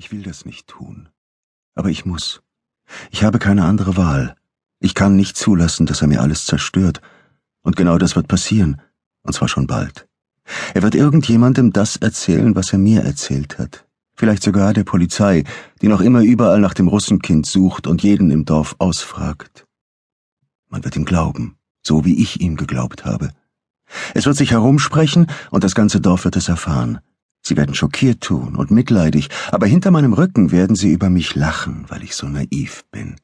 Ich will das nicht tun. Aber ich muss. Ich habe keine andere Wahl. Ich kann nicht zulassen, dass er mir alles zerstört. Und genau das wird passieren. Und zwar schon bald. Er wird irgendjemandem das erzählen, was er mir erzählt hat. Vielleicht sogar der Polizei, die noch immer überall nach dem Russenkind sucht und jeden im Dorf ausfragt. Man wird ihm glauben, so wie ich ihm geglaubt habe. Es wird sich herumsprechen und das ganze Dorf wird es erfahren. Sie werden schockiert tun und mitleidig, aber hinter meinem Rücken werden sie über mich lachen, weil ich so naiv bin.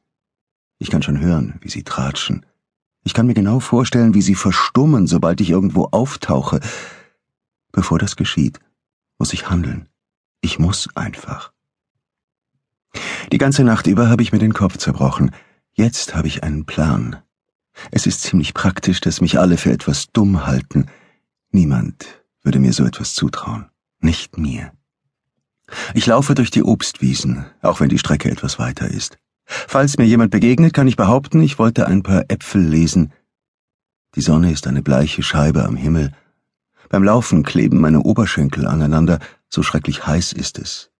Ich kann schon hören, wie sie tratschen. Ich kann mir genau vorstellen, wie sie verstummen, sobald ich irgendwo auftauche. Bevor das geschieht, muss ich handeln. Ich muss einfach. Die ganze Nacht über habe ich mir den Kopf zerbrochen. Jetzt habe ich einen Plan. Es ist ziemlich praktisch, dass mich alle für etwas dumm halten. Niemand würde mir so etwas zutrauen. Nicht mir. Ich laufe durch die Obstwiesen, auch wenn die Strecke etwas weiter ist. Falls mir jemand begegnet, kann ich behaupten, ich wollte ein paar Äpfel lesen. Die Sonne ist eine bleiche Scheibe am Himmel. Beim Laufen kleben meine Oberschenkel aneinander, so schrecklich heiß ist es.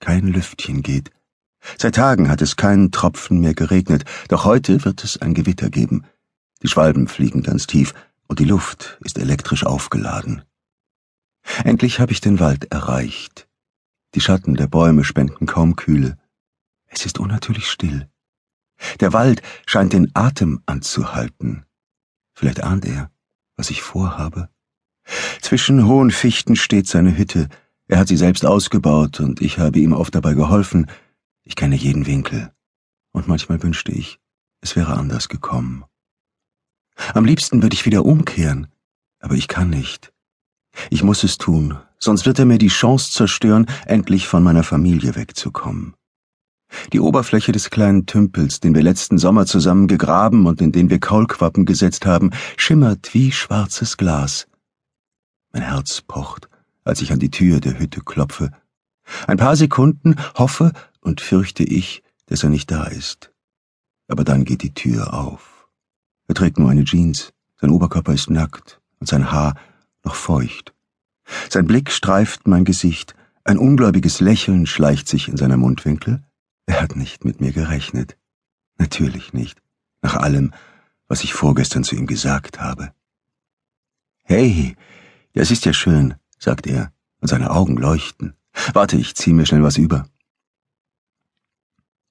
Kein Lüftchen geht. Seit Tagen hat es keinen Tropfen mehr geregnet, doch heute wird es ein Gewitter geben. Die Schwalben fliegen ganz tief und die Luft ist elektrisch aufgeladen. Endlich habe ich den Wald erreicht. Die Schatten der Bäume spenden kaum Kühle. Es ist unnatürlich still. Der Wald scheint den Atem anzuhalten. Vielleicht ahnt er, was ich vorhabe. Zwischen hohen Fichten steht seine Hütte. Er hat sie selbst ausgebaut und ich habe ihm oft dabei geholfen. Ich kenne jeden Winkel. Und manchmal wünschte ich, es wäre anders gekommen. Am liebsten würde ich wieder umkehren, aber ich kann nicht. Ich muss es tun, sonst wird er mir die Chance zerstören, endlich von meiner Familie wegzukommen. Die Oberfläche des kleinen Tümpels, den wir letzten Sommer zusammen gegraben und in den wir Kaulquappen gesetzt haben, schimmert wie schwarzes Glas. Mein Herz pocht, als ich an die Tür der Hütte klopfe. Ein paar Sekunden hoffe und fürchte ich, dass er nicht da ist. Aber dann geht die Tür auf. Er trägt nur eine Jeans, sein Oberkörper ist nackt und sein Haar noch feucht. Sein Blick streift mein Gesicht, ein ungläubiges Lächeln schleicht sich in seiner Mundwinkel. Er hat nicht mit mir gerechnet. Natürlich nicht, nach allem, was ich vorgestern zu ihm gesagt habe. Hey, das ist ja schön, sagt er, und seine Augen leuchten. Warte, ich zieh mir schnell was über.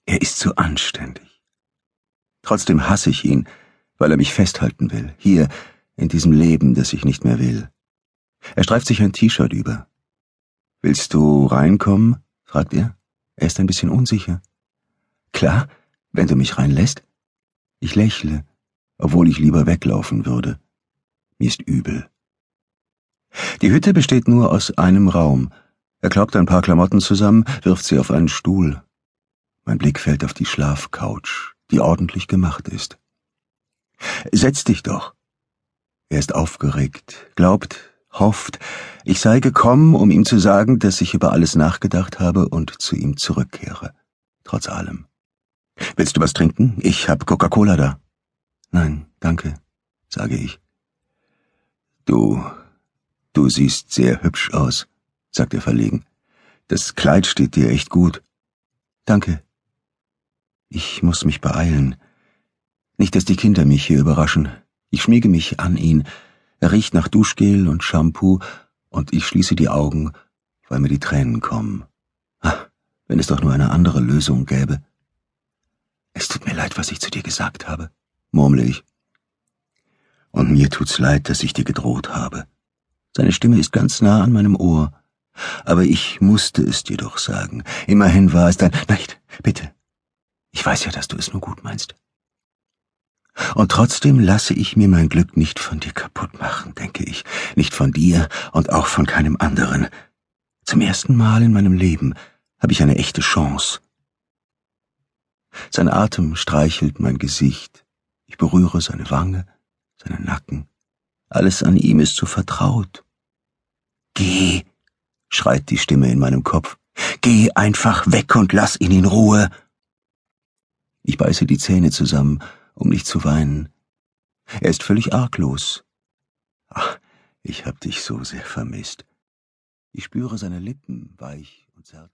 Er ist so anständig. Trotzdem hasse ich ihn, weil er mich festhalten will, hier, in diesem Leben, das ich nicht mehr will. Er streift sich ein T-Shirt über. Willst du reinkommen? fragt er. Er ist ein bisschen unsicher. Klar, wenn du mich reinlässt. Ich lächle, obwohl ich lieber weglaufen würde. Mir ist übel. Die Hütte besteht nur aus einem Raum. Er kloppt ein paar Klamotten zusammen, wirft sie auf einen Stuhl. Mein Blick fällt auf die Schlafcouch, die ordentlich gemacht ist. Setz dich doch. Er ist aufgeregt, glaubt, hofft, ich sei gekommen, um ihm zu sagen, dass ich über alles nachgedacht habe und zu ihm zurückkehre. Trotz allem. Willst du was trinken? Ich hab Coca-Cola da. Nein, danke, sage ich. Du, du siehst sehr hübsch aus, sagt er verlegen. Das Kleid steht dir echt gut. Danke. Ich muss mich beeilen. Nicht, dass die Kinder mich hier überraschen. Ich schmiege mich an ihn. Er riecht nach Duschgel und Shampoo und ich schließe die Augen, weil mir die Tränen kommen. Ah, wenn es doch nur eine andere Lösung gäbe. Es tut mir leid, was ich zu dir gesagt habe, murmle ich. Und mir tut's leid, dass ich dir gedroht habe. Seine Stimme ist ganz nah an meinem Ohr. Aber ich musste es dir doch sagen. Immerhin war es dein... Nein, bitte. Ich weiß ja, dass du es nur gut meinst. Und trotzdem lasse ich mir mein Glück nicht von dir kaputt machen, denke ich, nicht von dir und auch von keinem anderen. Zum ersten Mal in meinem Leben habe ich eine echte Chance. Sein Atem streichelt mein Gesicht, ich berühre seine Wange, seinen Nacken, alles an ihm ist so vertraut. Geh, schreit die Stimme in meinem Kopf, geh einfach weg und lass ihn in Ruhe. Ich beiße die Zähne zusammen um nicht zu weinen. Er ist völlig arglos. Ach, ich hab dich so sehr vermisst. Ich spüre seine Lippen weich und zärtlich.